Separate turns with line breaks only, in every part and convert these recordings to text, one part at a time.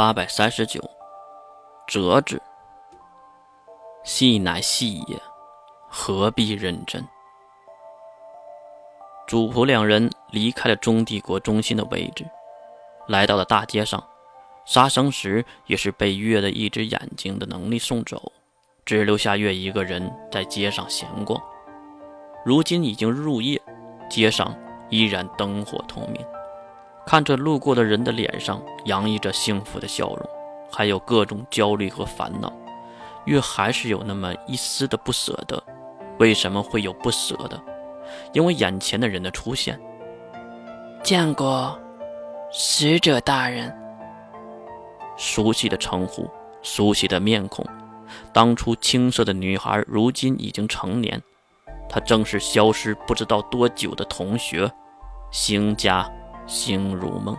八百三十九，折之。戏乃戏也，何必认真？主仆两人离开了中帝国中心的位置，来到了大街上。杀生石也是被月的一只眼睛的能力送走，只留下月一个人在街上闲逛。如今已经入夜，街上依然灯火通明。看着路过的人的脸上洋溢着幸福的笑容，还有各种焦虑和烦恼，月还是有那么一丝的不舍得。为什么会有不舍得？因为眼前的人的出现。
见过使者大人。
熟悉的称呼，熟悉的面孔。当初青涩的女孩，如今已经成年。她正是消失不知道多久的同学，邢家。星如梦，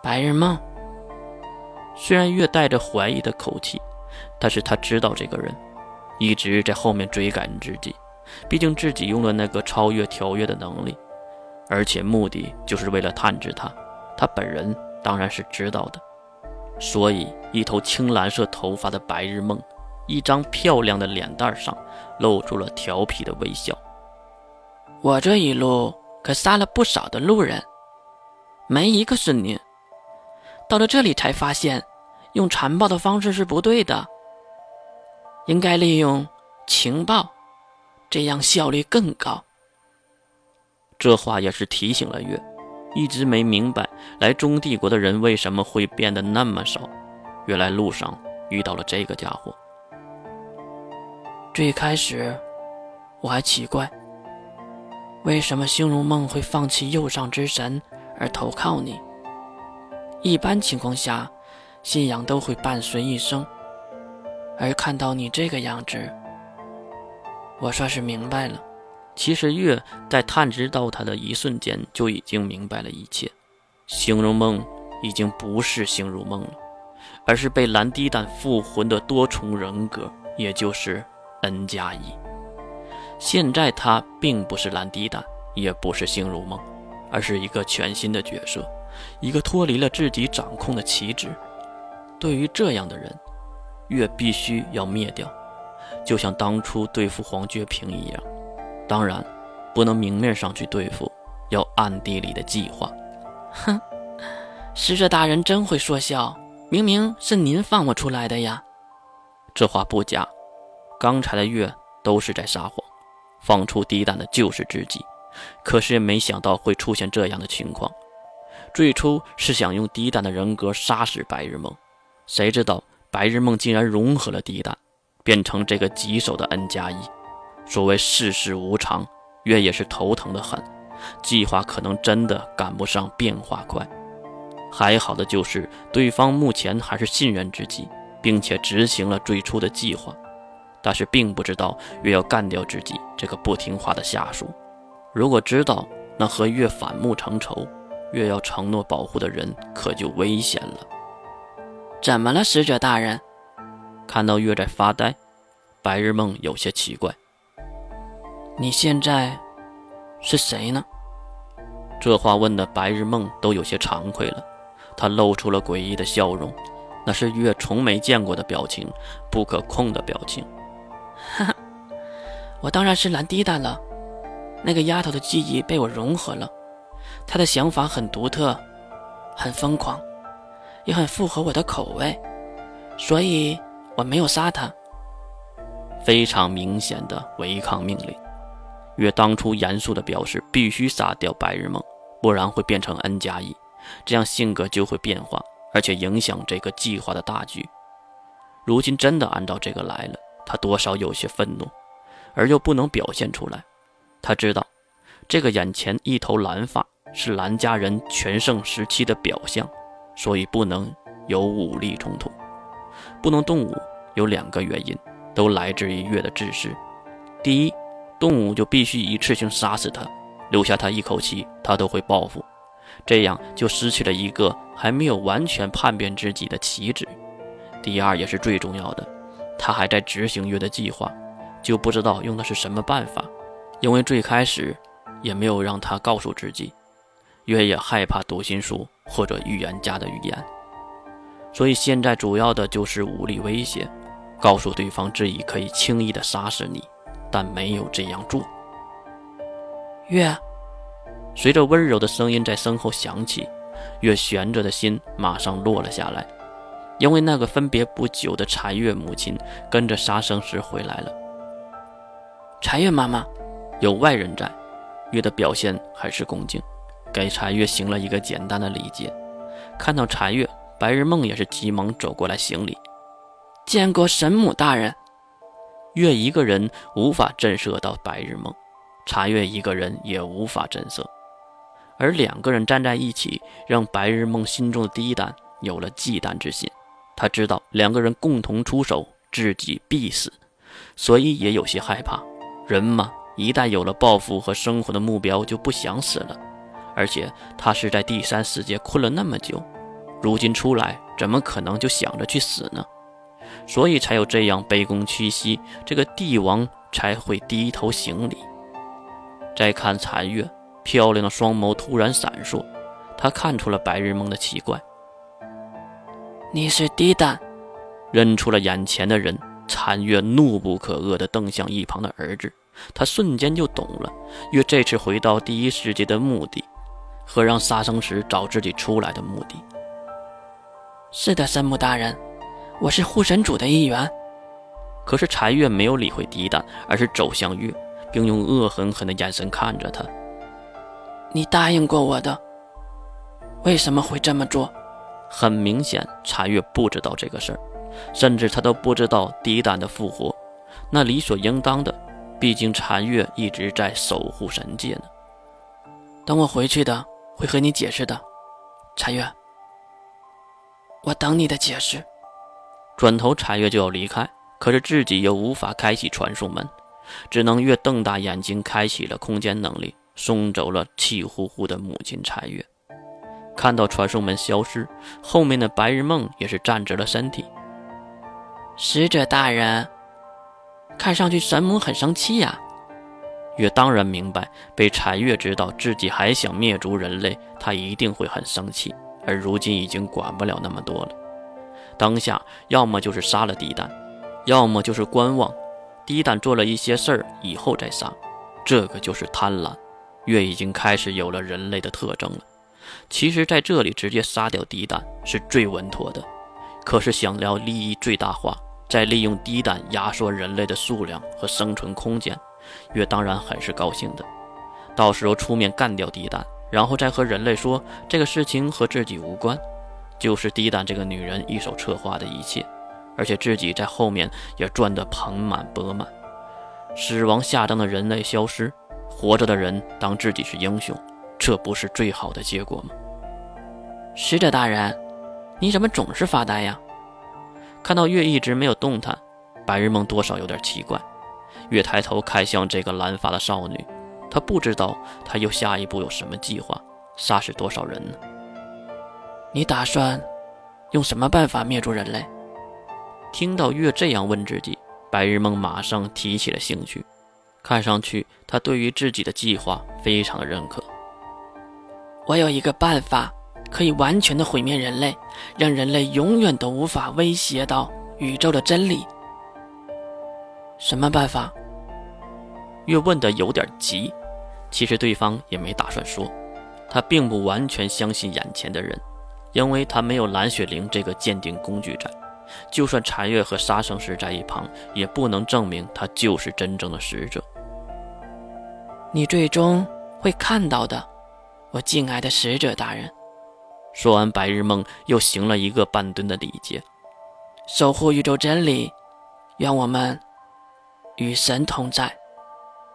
白日梦。
虽然月带着怀疑的口气，但是他知道这个人一直在后面追赶自己。毕竟自己用了那个超越条约的能力，而且目的就是为了探知他。他本人当然是知道的，所以一头青蓝色头发的白日梦，一张漂亮的脸蛋上露出了调皮的微笑。
我这一路。可杀了不少的路人，没一个是你。到了这里才发现，用残暴的方式是不对的，应该利用情报，这样效率更高。
这话也是提醒了月，一直没明白来中帝国的人为什么会变得那么少。原来路上遇到了这个家伙。
最开始我还奇怪。为什么星如梦会放弃右上之神而投靠你？一般情况下，信仰都会伴随一生。而看到你这个样子，我算是明白了。
其实月在探知到他的一瞬间就已经明白了一切。星如梦已经不是星如梦了，而是被蓝滴蛋复魂的多重人格，也就是 N 加一。现在他并不是兰迪达，也不是星如梦，而是一个全新的角色，一个脱离了自己掌控的旗帜。对于这样的人，月必须要灭掉，就像当初对付黄觉平一样。当然，不能明面上去对付，要暗地里的计划。
哼，使者大人真会说笑，明明是您放我出来的呀。
这话不假，刚才的月都是在撒谎。放出低蛋的就是自己，可是没想到会出现这样的情况。最初是想用低蛋的人格杀死白日梦，谁知道白日梦竟然融合了低蛋，变成这个棘手的 N 加一。所谓世事无常，月也是头疼的很，计划可能真的赶不上变化快。还好的就是对方目前还是信任自己，并且执行了最初的计划。但是并不知道越要干掉自己这个不听话的下属。如果知道，那和月反目成仇，越要承诺保护的人可就危险了。
怎么了，使者大人？
看到月在发呆，白日梦有些奇怪。
你现在是谁呢？
这话问的白日梦都有些惭愧了，他露出了诡异的笑容，那是月从没见过的表情，不可控的表情。
哈哈，我当然是蓝滴答了。那个丫头的记忆被我融合了，她的想法很独特，很疯狂，也很符合我的口味，所以我没有杀她。
非常明显的违抗命令。月当初严肃的表示必须杀掉白日梦，不然会变成 N 加一，这样性格就会变化，而且影响这个计划的大局。如今真的按照这个来了。他多少有些愤怒，而又不能表现出来。他知道，这个眼前一头蓝发是蓝家人全盛时期的表象，所以不能有武力冲突，不能动武。有两个原因，都来自于月的自私。第一，动武就必须一次性杀死他，留下他一口气，他都会报复，这样就失去了一个还没有完全叛变自己的旗帜。第二，也是最重要的。他还在执行月的计划，就不知道用的是什么办法，因为最开始也没有让他告诉自己。月也害怕读心术或者预言家的预言，所以现在主要的就是武力威胁，告诉对方自己可以轻易的杀死你，但没有这样做。
月，
随着温柔的声音在身后响起，月悬着的心马上落了下来，因为那个分别不久的柴月母亲跟着杀生石回来了。
柴月妈妈，
有外人在，月的表现很是恭敬，给柴月行了一个简单的礼节。看到柴月，白日梦也是急忙走过来行礼，
见过神母大人。
月一个人无法震慑到白日梦。查月一个人也无法震慑，而两个人站在一起，让白日梦心中的第一胆有了忌惮之心。他知道两个人共同出手，自己必死，所以也有些害怕。人嘛，一旦有了报复和生活的目标，就不想死了。而且他是在第三世界困了那么久，如今出来，怎么可能就想着去死呢？所以才有这样卑躬屈膝，这个帝王才会低头行礼。再看残月，漂亮的双眸突然闪烁，他看出了白日梦的奇怪。
你是低丹，
认出了眼前的人，残月怒不可遏地瞪向一旁的儿子，他瞬间就懂了月这次回到第一世界的目的，和让杀生石找自己出来的目的。
是的，神母大人，我是护神主的一员。
可是残月没有理会低丹，而是走向月。并用恶狠狠的眼神看着他。
你答应过我的，为什么会这么做？
很明显，查月不知道这个事儿，甚至他都不知道狄丹的复活。那理所应当的，毕竟查月一直在守护神界呢。
等我回去的，会和你解释的，查月。我等你的解释。
转头，查月就要离开，可是自己又无法开启传送门。只能越瞪大眼睛，开启了空间能力，送走了气呼呼的母亲柴月。看到传送门消失，后面的白日梦也是站直了身体。
使者大人，看上去神母很生气呀。
月当然明白，被柴月知道自己还想灭族人类，他一定会很生气。而如今已经管不了那么多了，当下要么就是杀了地丹，要么就是观望。低胆做了一些事儿以后再杀，这个就是贪婪。月已经开始有了人类的特征了。其实，在这里直接杀掉低胆是最稳妥的。可是，想要利益最大化，再利用低胆压缩人类的数量和生存空间，月当然很是高兴的。到时候出面干掉低胆，然后再和人类说这个事情和自己无关，就是低胆这个女人一手策划的一切。而且自己在后面也赚得盆满钵满，死亡下葬的人类消失，活着的人当自己是英雄，这不是最好的结果吗？
使者大人，你怎么总是发呆呀？
看到月一直没有动弹，白日梦多少有点奇怪。月抬头看向这个蓝发的少女，他不知道他又下一步有什么计划，杀死多少人呢？
你打算用什么办法灭住人类？
听到月这样问自己，白日梦马上提起了兴趣。看上去他对于自己的计划非常认可。
我有一个办法，可以完全的毁灭人类，让人类永远都无法威胁到宇宙的真理。什么办法？
越问的有点急。其实对方也没打算说，他并不完全相信眼前的人，因为他没有蓝雪灵这个鉴定工具在。就算禅月和杀生石在一旁，也不能证明他就是真正的使者。
你最终会看到的，我敬爱的使者大人。
说完，白日梦又行了一个半蹲的礼节，
守护宇宙真理，愿我们与神同在。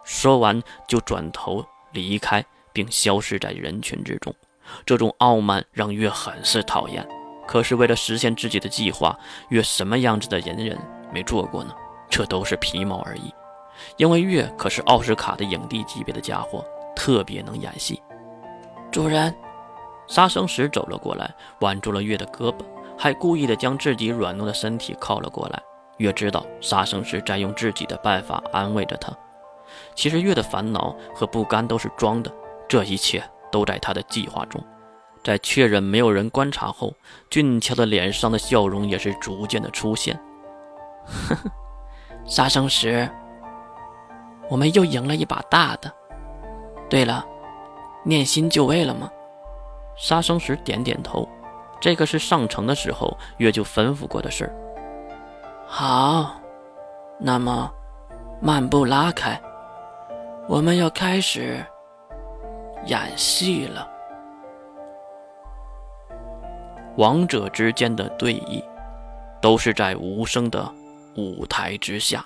说完，就转头离开，并消失在人群之中。这种傲慢让月很是讨厌。可是为了实现自己的计划，月什么样子的隐忍没做过呢？这都是皮毛而已。因为月可是奥斯卡的影帝级别的家伙，特别能演戏。
主人，
杀生石走了过来，挽住了月的胳膊，还故意的将自己软糯的身体靠了过来。月知道杀生石在用自己的办法安慰着他。其实月的烦恼和不甘都是装的，这一切都在他的计划中。在确认没有人观察后，俊俏的脸上的笑容也是逐渐的出现。
呵呵，杀生石，我们又赢了一把大的。对了，念心就位了吗？
杀生石点点头，这个是上城的时候月就吩咐过的事儿。
好，那么漫步拉开，我们要开始演戏了。
王者之间的对弈，都是在无声的舞台之下。